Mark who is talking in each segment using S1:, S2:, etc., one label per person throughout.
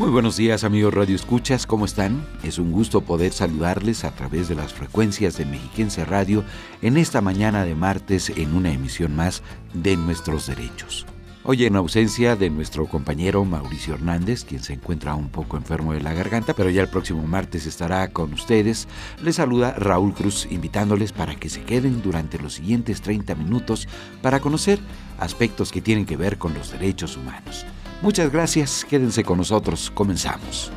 S1: Muy buenos días amigos Radio Escuchas, ¿cómo están? Es un gusto poder saludarles a través de las frecuencias de Mexiquense Radio en esta mañana de martes en una emisión más de Nuestros Derechos. Hoy en ausencia de nuestro compañero Mauricio Hernández, quien se encuentra un poco enfermo de la garganta, pero ya el próximo martes estará con ustedes, les saluda Raúl Cruz invitándoles para que se queden durante los siguientes 30 minutos para conocer aspectos que tienen que ver con los derechos humanos. Muchas gracias, quédense con nosotros, comenzamos.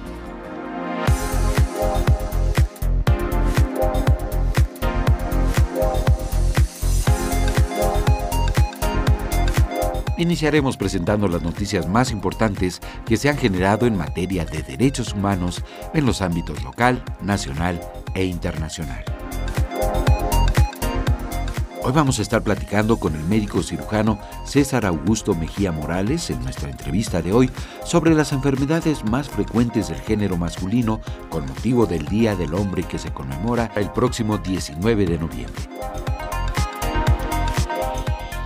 S1: Iniciaremos presentando las noticias más importantes que se han generado en materia de derechos humanos en los ámbitos local, nacional e internacional. Hoy vamos a estar platicando con el médico cirujano César Augusto Mejía Morales en nuestra entrevista de hoy sobre las enfermedades más frecuentes del género masculino con motivo del Día del Hombre que se conmemora el próximo 19 de noviembre.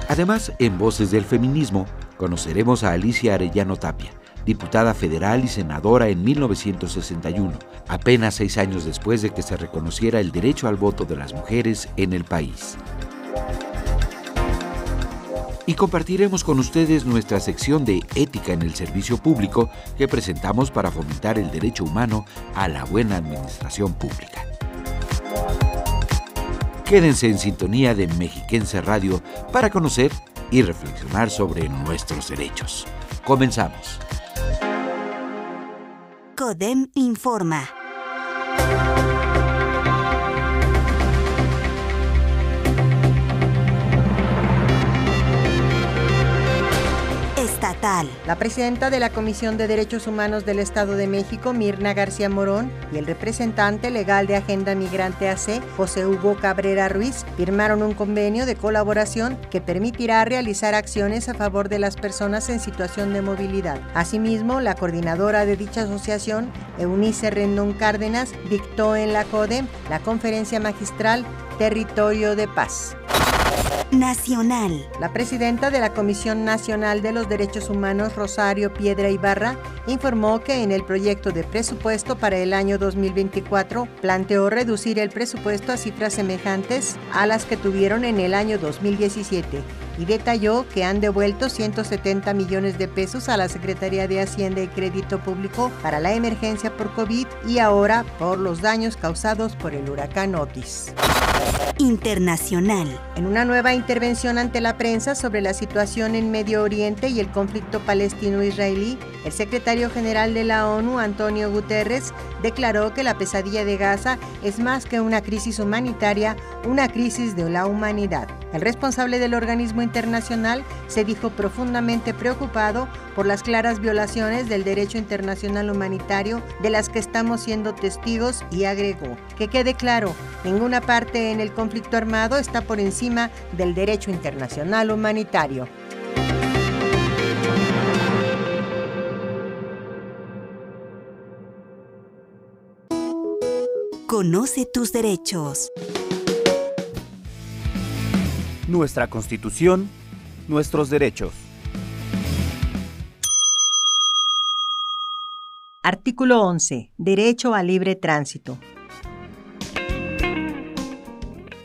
S1: Además, en Voces del Feminismo, conoceremos a Alicia Arellano Tapia, diputada federal y senadora en 1961, apenas seis años después de que se reconociera el derecho al voto de las mujeres en el país y compartiremos con ustedes nuestra sección de Ética en el Servicio Público que presentamos para fomentar el derecho humano a la buena administración pública. Quédense en sintonía de Mexiquense Radio para conocer y reflexionar sobre nuestros derechos. Comenzamos.
S2: CODEM informa.
S3: La presidenta de la Comisión de Derechos Humanos del Estado de México, Mirna García Morón, y el representante legal de Agenda Migrante AC, José Hugo Cabrera Ruiz, firmaron un convenio de colaboración que permitirá realizar acciones a favor de las personas en situación de movilidad. Asimismo, la coordinadora de dicha asociación, Eunice Rendón Cárdenas, dictó en la CODE la conferencia magistral Territorio de Paz.
S2: Nacional.
S3: La presidenta de la Comisión Nacional de los Derechos Humanos, Rosario Piedra Ibarra, informó que en el proyecto de presupuesto para el año 2024 planteó reducir el presupuesto a cifras semejantes a las que tuvieron en el año 2017 y detalló que han devuelto 170 millones de pesos a la Secretaría de Hacienda y Crédito Público para la emergencia por COVID y ahora por los daños causados por el huracán Otis.
S2: Internacional.
S3: En una nueva intervención ante la prensa sobre la situación en Medio Oriente y el conflicto palestino-israelí, el secretario general de la ONU, Antonio Guterres, declaró que la pesadilla de Gaza es más que una crisis humanitaria, una crisis de la humanidad. El responsable del organismo internacional se dijo profundamente preocupado por las claras violaciones del derecho internacional humanitario de las que estamos siendo testigos y agregó, que quede claro, ninguna parte en el conflicto armado está por encima del derecho internacional humanitario.
S2: Conoce tus derechos.
S4: Nuestra Constitución, nuestros derechos.
S3: Artículo 11. Derecho a libre tránsito.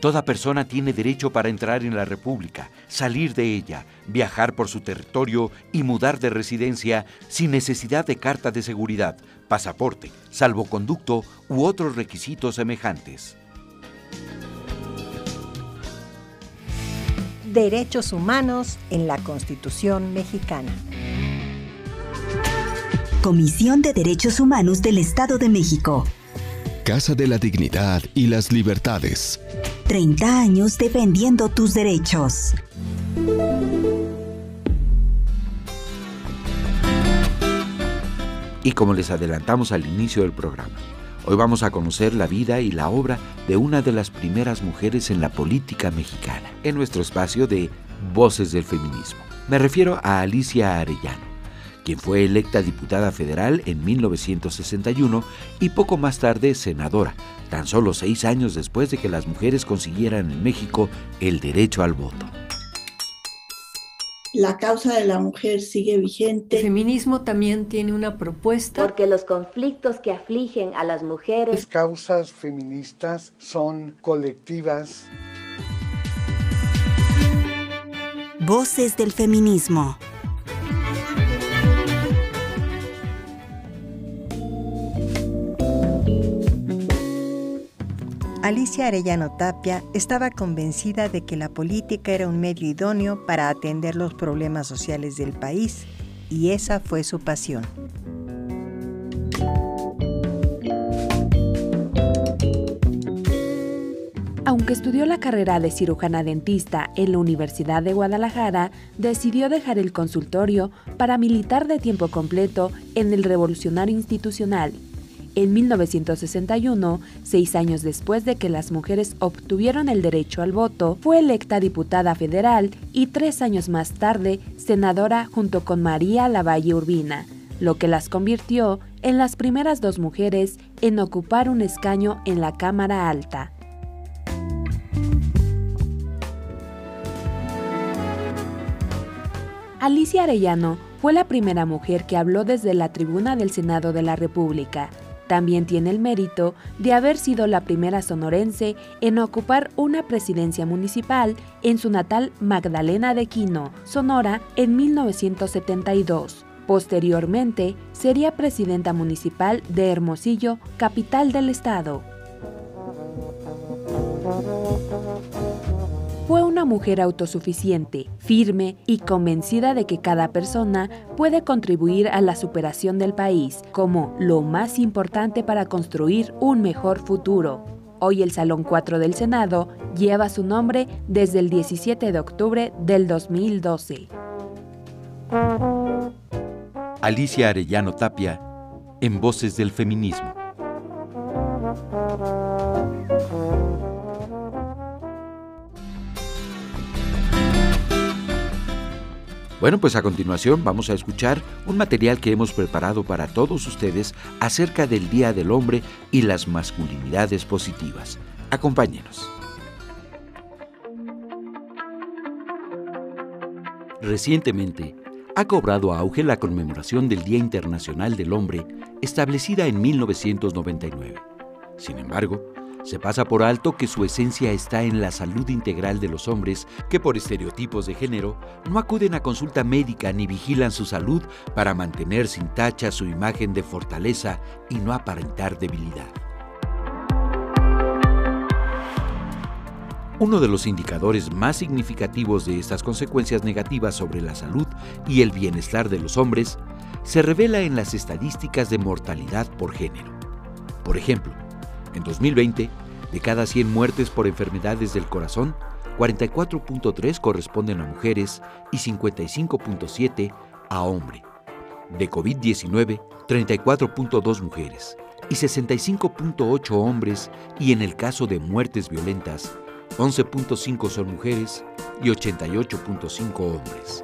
S1: Toda persona tiene derecho para entrar en la República, salir de ella, viajar por su territorio y mudar de residencia sin necesidad de carta de seguridad, pasaporte, salvoconducto u otros requisitos semejantes.
S3: Derechos Humanos en la Constitución mexicana.
S2: Comisión de Derechos Humanos del Estado de México.
S5: Casa de la Dignidad y las Libertades.
S2: 30 años defendiendo tus derechos.
S1: Y como les adelantamos al inicio del programa, Hoy vamos a conocer la vida y la obra de una de las primeras mujeres en la política mexicana, en nuestro espacio de Voces del Feminismo. Me refiero a Alicia Arellano, quien fue electa diputada federal en 1961 y poco más tarde senadora, tan solo seis años después de que las mujeres consiguieran en México el derecho al voto
S6: la causa de la mujer sigue vigente.
S7: El feminismo también tiene una propuesta.
S8: Porque los conflictos que afligen a las mujeres.
S9: Las causas feministas son colectivas.
S2: Voces del feminismo.
S3: Alicia Arellano Tapia estaba convencida de que la política era un medio idóneo para atender los problemas sociales del país y esa fue su pasión.
S10: Aunque estudió la carrera de cirujana dentista en la Universidad de Guadalajara, decidió dejar el consultorio para militar de tiempo completo en el Revolucionario Institucional en 1961, seis años después de que las mujeres obtuvieron el derecho al voto, fue electa diputada federal y tres años más tarde senadora junto con María Lavalle Urbina, lo que las convirtió en las primeras dos mujeres en ocupar un escaño en la Cámara Alta. Alicia Arellano fue la primera mujer que habló desde la tribuna del Senado de la República también tiene el mérito de haber sido la primera sonorense en ocupar una presidencia municipal en su natal Magdalena de Quino, Sonora, en 1972. Posteriormente, sería presidenta municipal de Hermosillo, capital del estado. Fue una mujer autosuficiente, firme y convencida de que cada persona puede contribuir a la superación del país como lo más importante para construir un mejor futuro. Hoy el Salón 4 del Senado lleva su nombre desde el 17 de octubre del 2012.
S1: Alicia Arellano Tapia, en Voces del Feminismo. Bueno, pues a continuación vamos a escuchar un material que hemos preparado para todos ustedes acerca del Día del Hombre y las masculinidades positivas. Acompáñenos. Recientemente, ha cobrado auge la conmemoración del Día Internacional del Hombre, establecida en 1999. Sin embargo, se pasa por alto que su esencia está en la salud integral de los hombres que por estereotipos de género no acuden a consulta médica ni vigilan su salud para mantener sin tacha su imagen de fortaleza y no aparentar debilidad. Uno de los indicadores más significativos de estas consecuencias negativas sobre la salud y el bienestar de los hombres se revela en las estadísticas de mortalidad por género. Por ejemplo, en 2020, de cada 100 muertes por enfermedades del corazón, 44.3 corresponden a mujeres y 55.7 a hombre. De COVID-19, 34.2 mujeres y 65.8 hombres y en el caso de muertes violentas, 11.5 son mujeres y 88.5 hombres.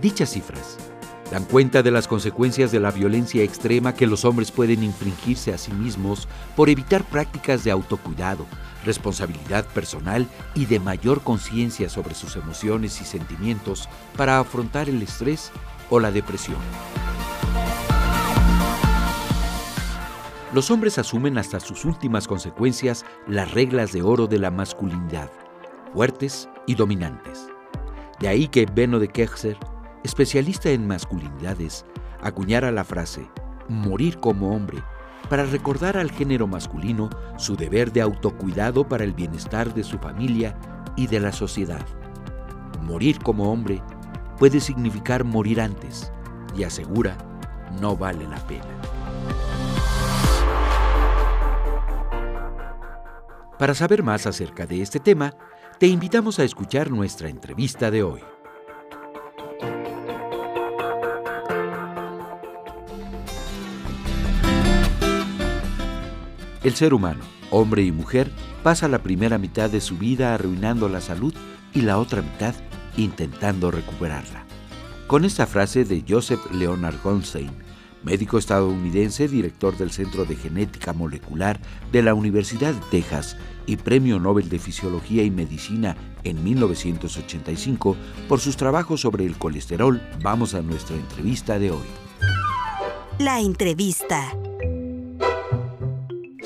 S1: Dichas cifras dan cuenta de las consecuencias de la violencia extrema que los hombres pueden infligirse a sí mismos por evitar prácticas de autocuidado, responsabilidad personal y de mayor conciencia sobre sus emociones y sentimientos para afrontar el estrés o la depresión. Los hombres asumen hasta sus últimas consecuencias las reglas de oro de la masculinidad, fuertes y dominantes. De ahí que Beno de especialista en masculinidades, acuñara la frase morir como hombre para recordar al género masculino su deber de autocuidado para el bienestar de su familia y de la sociedad. Morir como hombre puede significar morir antes y asegura no vale la pena. Para saber más acerca de este tema, te invitamos a escuchar nuestra entrevista de hoy. El ser humano, hombre y mujer, pasa la primera mitad de su vida arruinando la salud y la otra mitad intentando recuperarla. Con esta frase de Joseph Leonard Goldstein, médico estadounidense, director del Centro de Genética Molecular de la Universidad de Texas y Premio Nobel de Fisiología y Medicina en 1985 por sus trabajos sobre el colesterol, vamos a nuestra entrevista de hoy.
S2: La entrevista.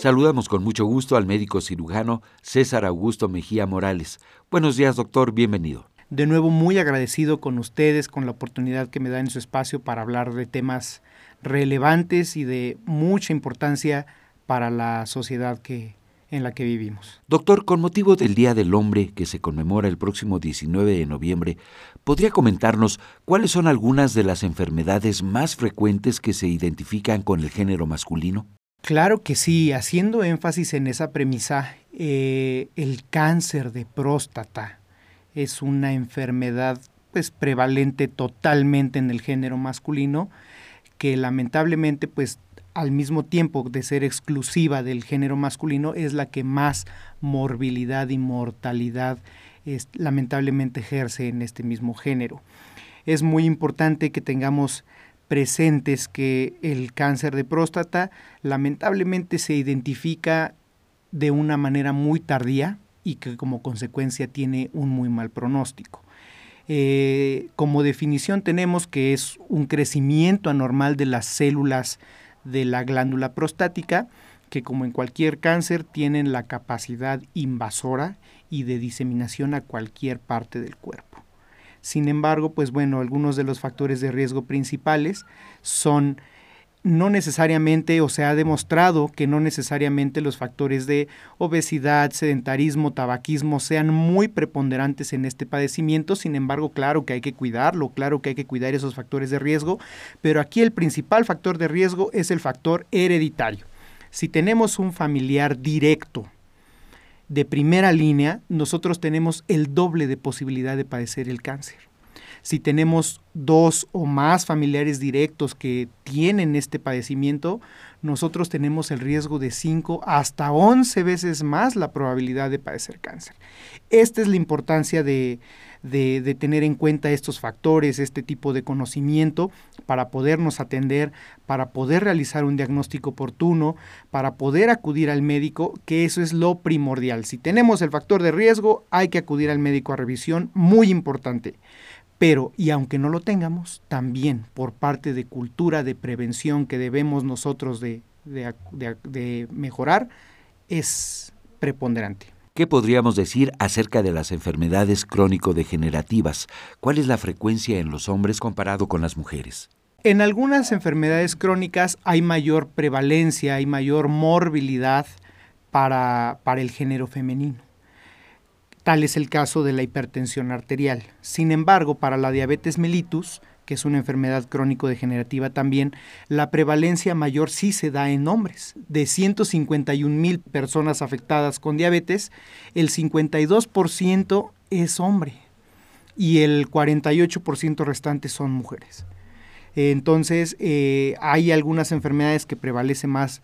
S1: Saludamos con mucho gusto al médico cirujano César Augusto Mejía Morales. Buenos días, doctor, bienvenido.
S11: De nuevo, muy agradecido con ustedes, con la oportunidad que me da en su espacio para hablar de temas relevantes y de mucha importancia para la sociedad que, en la que vivimos.
S1: Doctor, con motivo del Día del Hombre que se conmemora el próximo 19 de noviembre, ¿podría comentarnos cuáles son algunas de las enfermedades más frecuentes que se identifican con el género masculino?
S11: Claro que sí, haciendo énfasis en esa premisa, eh, el cáncer de próstata es una enfermedad pues prevalente totalmente en el género masculino que lamentablemente pues al mismo tiempo de ser exclusiva del género masculino es la que más morbilidad y mortalidad es, lamentablemente ejerce en este mismo género. Es muy importante que tengamos presentes que el cáncer de próstata lamentablemente se identifica de una manera muy tardía y que como consecuencia tiene un muy mal pronóstico. Eh, como definición tenemos que es un crecimiento anormal de las células de la glándula prostática que como en cualquier cáncer tienen la capacidad invasora y de diseminación a cualquier parte del cuerpo. Sin embargo, pues bueno, algunos de los factores de riesgo principales son no necesariamente, o se ha demostrado que no necesariamente los factores de obesidad, sedentarismo, tabaquismo sean muy preponderantes en este padecimiento, sin embargo, claro que hay que cuidarlo, claro que hay que cuidar esos factores de riesgo, pero aquí el principal factor de riesgo es el factor hereditario. Si tenemos un familiar directo de primera línea, nosotros tenemos el doble de posibilidad de padecer el cáncer. Si tenemos dos o más familiares directos que tienen este padecimiento, nosotros tenemos el riesgo de 5 hasta 11 veces más la probabilidad de padecer cáncer. Esta es la importancia de, de, tener en cuenta estos factores, este tipo de conocimiento para podernos atender, para poder realizar un diagnóstico oportuno, para poder acudir al médico, que eso es lo primordial. Si tenemos el factor de riesgo, hay que acudir al médico a revisión, muy importante. Pero, y aunque no lo tengamos, también por parte de cultura de prevención que debemos nosotros de, de mejorar, es preponderante.
S1: ¿Qué podríamos decir acerca de las enfermedades crónico-degenerativas? ¿Cuál es la frecuencia en los hombres comparado con las mujeres?
S11: En algunas enfermedades crónicas hay mayor prevalencia, hay mayor morbilidad para, para el género femenino. Tal es el caso de la hipertensión arterial. Sin embargo, para la diabetes mellitus, que es una enfermedad crónico-degenerativa también, la prevalencia mayor sí se da en hombres. De 151 mil personas afectadas con diabetes, el 52% es hombre y el 48% restante son mujeres. Entonces, eh, hay algunas enfermedades que prevalecen más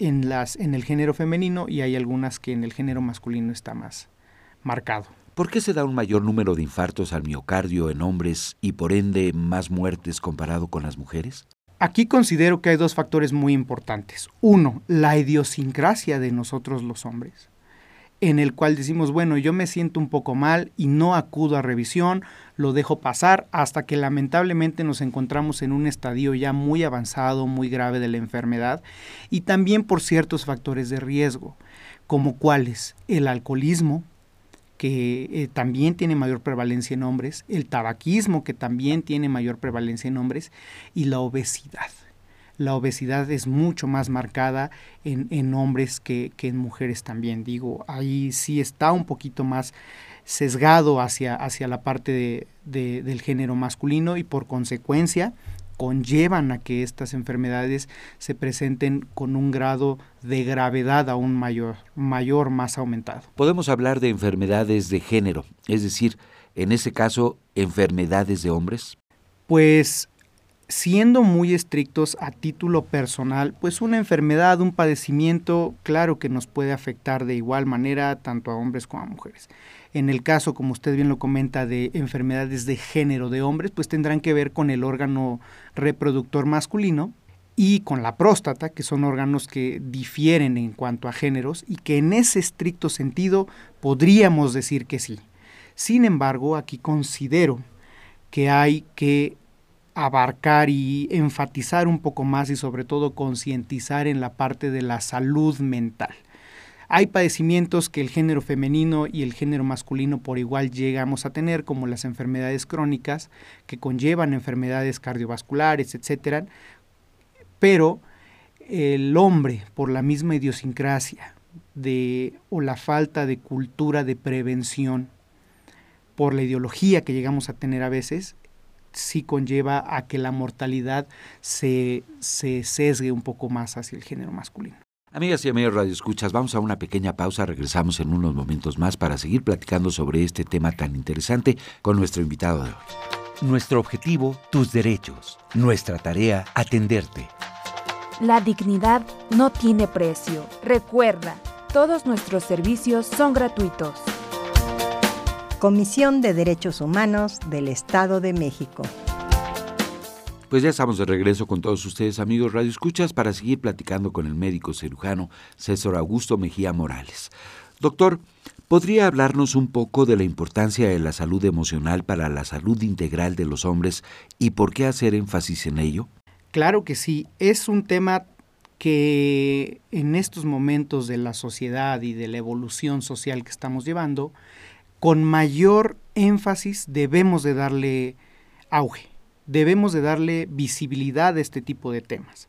S11: en, las, en el género femenino y hay algunas que en el género masculino está más marcado.
S1: ¿Por qué se da un mayor número de infartos al miocardio en hombres y por ende más muertes comparado con las mujeres?
S11: Aquí considero que hay dos factores muy importantes. Uno, la idiosincrasia de nosotros los hombres, en el cual decimos, bueno, yo me siento un poco mal y no acudo a revisión, lo dejo pasar hasta que lamentablemente nos encontramos en un estadio ya muy avanzado, muy grave de la enfermedad, y también por ciertos factores de riesgo, como cuáles el alcoholismo, que eh, también tiene mayor prevalencia en hombres, el tabaquismo, que también tiene mayor prevalencia en hombres, y la obesidad. La obesidad es mucho más marcada en, hombres que, en mujeres también. Digo, ahí sí está un poquito más sesgado hacia, hacia la parte del género masculino y por consecuencia conllevan a que estas enfermedades se presenten con un grado de gravedad aún mayor, mayor más aumentado.
S1: Podemos hablar de enfermedades de género, es decir, en ese caso, enfermedades de hombres.
S11: Pues siendo muy estrictos a título personal, pues una enfermedad, un padecimiento, claro que nos puede afectar de igual manera tanto a hombres como a mujeres. En el caso, como usted bien lo comenta, de enfermedades de género de hombres, pues tendrán que ver con el órgano reproductor masculino y con la próstata, que son órganos que difieren en cuanto a géneros y que en ese estricto sentido podríamos decir que sí. Sin embargo, aquí considero que hay que abarcar y enfatizar un poco más y sobre todo concientizar en la parte de la salud mental. Hay padecimientos que el género femenino y el género masculino por igual llegamos a tener, como las enfermedades crónicas, que conllevan enfermedades cardiovasculares, etcétera, pero el hombre, por la misma idiosincrasia de, o la falta de cultura de prevención, por la ideología que llegamos a tener a veces, sí conlleva a que la mortalidad se, se sesgue un poco más hacia el género masculino.
S1: Amigas y amigos Radio Escuchas, vamos a una pequeña pausa, regresamos en unos momentos más para seguir platicando sobre este tema tan interesante con nuestro invitado de hoy.
S12: Nuestro objetivo, tus derechos. Nuestra tarea, atenderte.
S10: La dignidad no tiene precio. Recuerda, todos nuestros servicios son gratuitos.
S3: Comisión de Derechos Humanos del Estado de México.
S1: Pues ya estamos de regreso con todos ustedes, amigos Radio Escuchas, para seguir platicando con el médico cirujano César Augusto Mejía Morales. Doctor, ¿podría hablarnos un poco de la importancia de la salud emocional para la salud integral de los hombres y por qué hacer énfasis en ello?
S11: Claro que sí, es un tema que en estos momentos de la sociedad y de la evolución social que estamos llevando, con mayor énfasis debemos de darle auge debemos de darle visibilidad a este tipo de temas.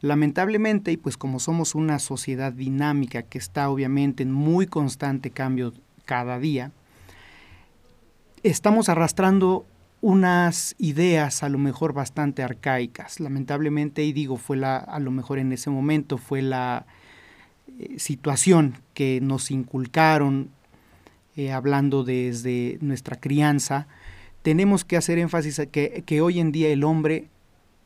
S11: Lamentablemente, y pues como somos una sociedad dinámica que está obviamente en muy constante cambio cada día, estamos arrastrando unas ideas a lo mejor bastante arcaicas. Lamentablemente, y digo, fue la, a lo mejor en ese momento fue la eh, situación que nos inculcaron, eh, hablando desde nuestra crianza, tenemos que hacer énfasis a que, que hoy en día el hombre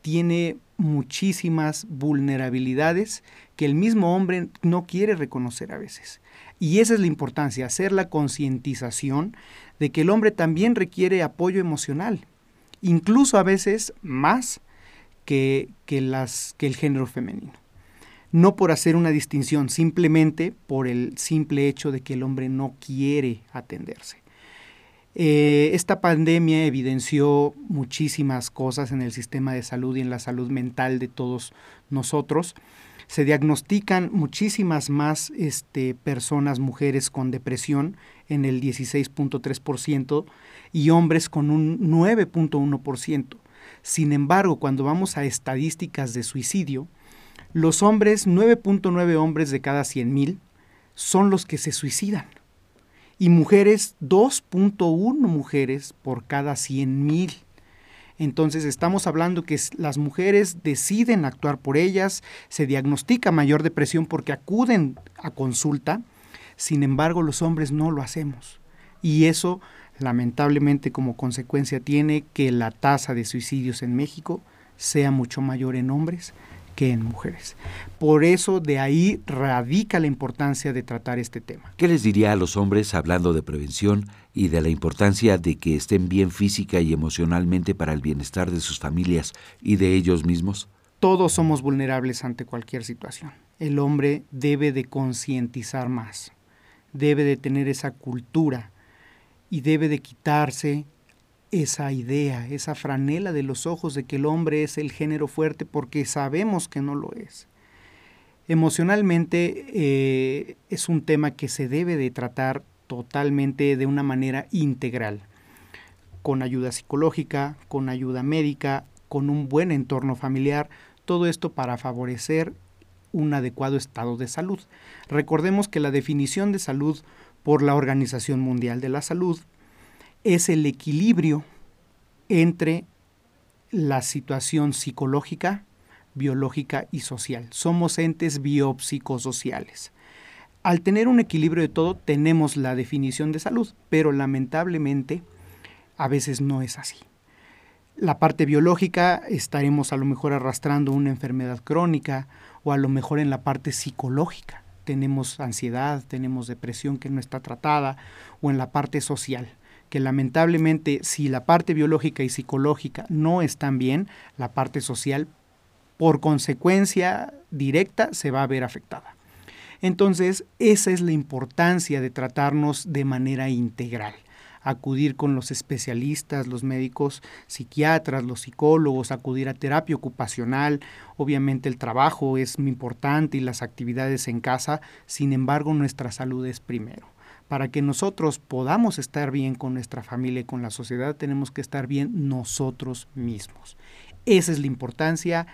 S11: tiene muchísimas vulnerabilidades que el mismo hombre no quiere reconocer a veces. Y esa es la importancia, hacer la concientización de que el hombre también requiere apoyo emocional, incluso a veces más que, que, las, que el género femenino. No por hacer una distinción, simplemente por el simple hecho de que el hombre no quiere atenderse. Eh, esta pandemia evidenció muchísimas cosas en el sistema de salud y en la salud mental de todos nosotros. Se diagnostican muchísimas más este, personas, mujeres con depresión en el 16.3% y hombres con un 9.1%. Sin embargo, cuando vamos a estadísticas de suicidio, los hombres, 9.9 hombres de cada 100.000, son los que se suicidan y mujeres 2.1 mujeres por cada 100 mil. Entonces estamos hablando que las mujeres deciden actuar por ellas, se diagnostica mayor depresión porque acuden a consulta, sin embargo los hombres no lo hacemos. Y eso lamentablemente como consecuencia tiene que la tasa de suicidios en México sea mucho mayor en hombres que en mujeres. Por eso de ahí radica la importancia de tratar este tema.
S1: ¿Qué les diría a los hombres hablando de prevención y de la importancia de que estén bien física y emocionalmente para el bienestar de sus familias y de ellos mismos?
S11: Todos somos vulnerables ante cualquier situación. El hombre debe de concientizar más, debe de tener esa cultura y debe de quitarse esa idea, esa franela de los ojos de que el hombre es el género fuerte porque sabemos que no lo es. Emocionalmente eh, es un tema que se debe de tratar totalmente de una manera integral, con ayuda psicológica, con ayuda médica, con un buen entorno familiar, todo esto para favorecer un adecuado estado de salud. Recordemos que la definición de salud por la Organización Mundial de la Salud es el equilibrio entre la situación psicológica, biológica y social. Somos entes biopsicosociales. Al tener un equilibrio de todo, tenemos la definición de salud, pero lamentablemente a veces no es así. La parte biológica estaremos a lo mejor arrastrando una enfermedad crónica o a lo mejor en la parte psicológica. Tenemos ansiedad, tenemos depresión que no está tratada o en la parte social que lamentablemente si la parte biológica y psicológica no están bien, la parte social por consecuencia directa se va a ver afectada. Entonces, esa es la importancia de tratarnos de manera integral acudir con los especialistas, los médicos psiquiatras, los psicólogos, acudir a terapia ocupacional. Obviamente el trabajo es muy importante y las actividades en casa, sin embargo nuestra salud es primero para que nosotros podamos estar bien con nuestra familia y con la sociedad, tenemos que estar bien nosotros mismos. Esa es la importancia,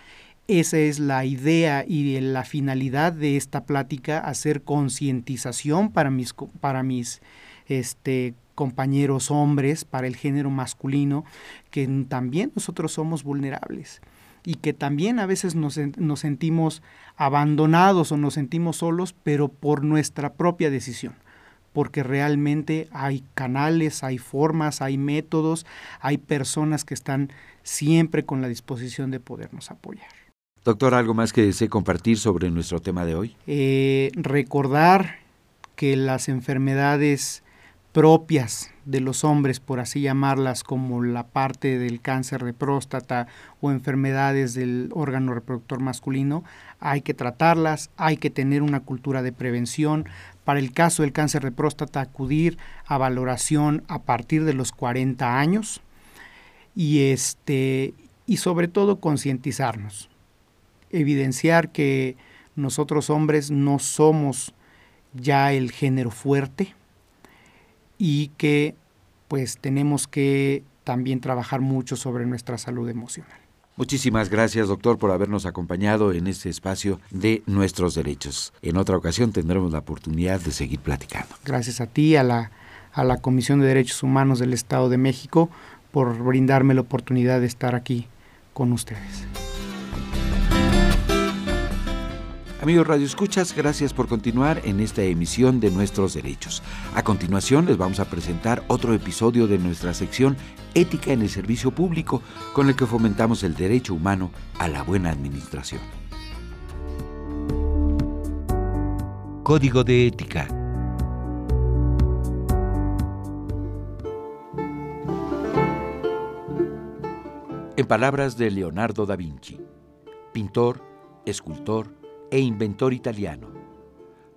S11: esa es la idea y la finalidad de esta plática, hacer concientización para mis, para mis este, compañeros hombres, para el género masculino, que también nosotros somos vulnerables y que también a veces nos, nos sentimos abandonados o nos sentimos solos, pero por nuestra propia decisión porque realmente hay canales, hay formas, hay métodos, hay personas que están siempre con la disposición de podernos apoyar.
S1: Doctor, ¿algo más que desee compartir sobre nuestro tema de hoy?
S11: Eh, recordar que las enfermedades propias de los hombres, por así llamarlas, como la parte del cáncer de próstata o enfermedades del órgano reproductor masculino, hay que tratarlas, hay que tener una cultura de prevención. Para el caso del cáncer de próstata, acudir a valoración a partir de los 40 años y, este, y sobre todo concientizarnos, evidenciar que nosotros hombres no somos ya el género fuerte, y que pues tenemos que también trabajar mucho sobre nuestra salud emocional.
S1: Muchísimas gracias, doctor, por habernos acompañado en este espacio de nuestros derechos. En otra ocasión tendremos la oportunidad de seguir platicando.
S11: Gracias a ti, a la, a la Comisión de Derechos Humanos del Estado de México, por brindarme la oportunidad de estar aquí con ustedes.
S1: Amigos Radio Escuchas, gracias por continuar en esta emisión de Nuestros Derechos. A continuación les vamos a presentar otro episodio de nuestra sección Ética en el Servicio Público, con el que fomentamos el derecho humano a la buena administración.
S12: Código de Ética.
S1: En palabras de Leonardo da Vinci, pintor, escultor, e inventor italiano.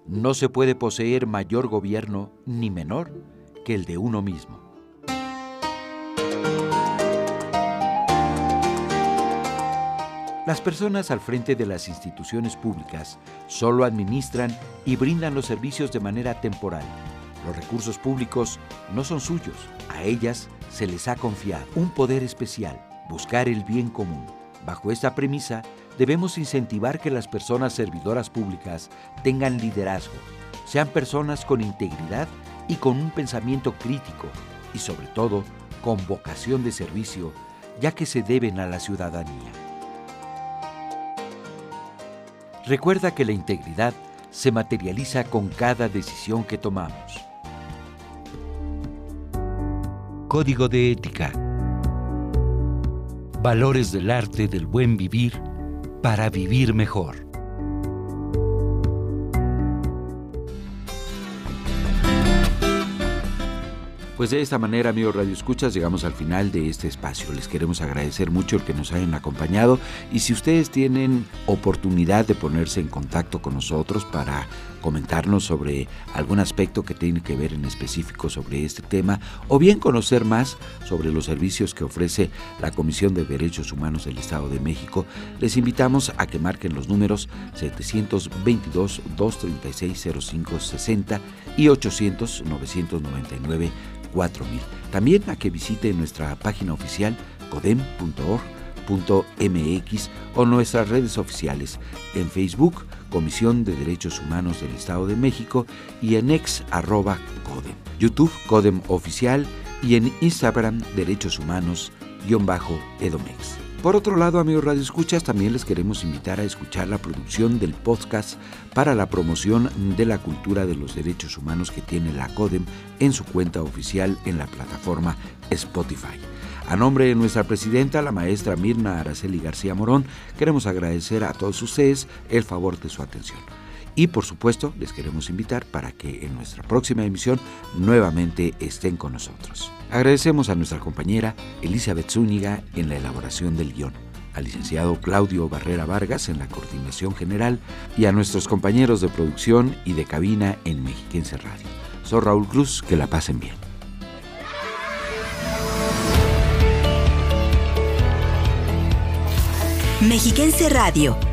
S1: No se puede poseer mayor gobierno ni menor que el de uno mismo. Las personas al frente de las instituciones públicas solo administran y brindan los servicios de manera temporal. Los recursos públicos no son suyos, a ellas se les ha confiado un poder especial, buscar el bien común. Bajo esta premisa, debemos incentivar que las personas servidoras públicas tengan liderazgo, sean personas con integridad y con un pensamiento crítico y sobre todo con vocación de servicio, ya que se deben a la ciudadanía. Recuerda que la integridad se materializa con cada decisión que tomamos.
S12: Código de Ética. Valores del arte del buen vivir para vivir mejor.
S1: Pues de esta manera, amigos Radio Escuchas, llegamos al final de este espacio. Les queremos agradecer mucho el que nos hayan acompañado y si ustedes tienen oportunidad de ponerse en contacto con nosotros para comentarnos sobre algún aspecto que tiene que ver en específico sobre este tema o bien conocer más sobre los servicios que ofrece la Comisión de Derechos Humanos del Estado de México, les invitamos a que marquen los números 722-236-0560 y 800-999 4000. También a que visite nuestra página oficial codem.org.mx o nuestras redes oficiales en Facebook, Comisión de Derechos Humanos del Estado de México y en ex arroba Codem, YouTube Codem Oficial y en Instagram Derechos Humanos-Edomex. Por otro lado, amigos Radio Escuchas, también les queremos invitar a escuchar la producción del podcast para la promoción de la cultura de los derechos humanos que tiene la CODEM en su cuenta oficial en la plataforma Spotify. A nombre de nuestra presidenta, la maestra Mirna Araceli García Morón, queremos agradecer a todos ustedes el favor de su atención. Y por supuesto, les queremos invitar para que en nuestra próxima emisión nuevamente estén con nosotros. Agradecemos a nuestra compañera Elizabeth Zúñiga en la elaboración del guion, al licenciado Claudio Barrera Vargas en la coordinación general y a nuestros compañeros de producción y de cabina en Mexiquense Radio. Soy Raúl Cruz, que la pasen bien.
S2: Mexiquense Radio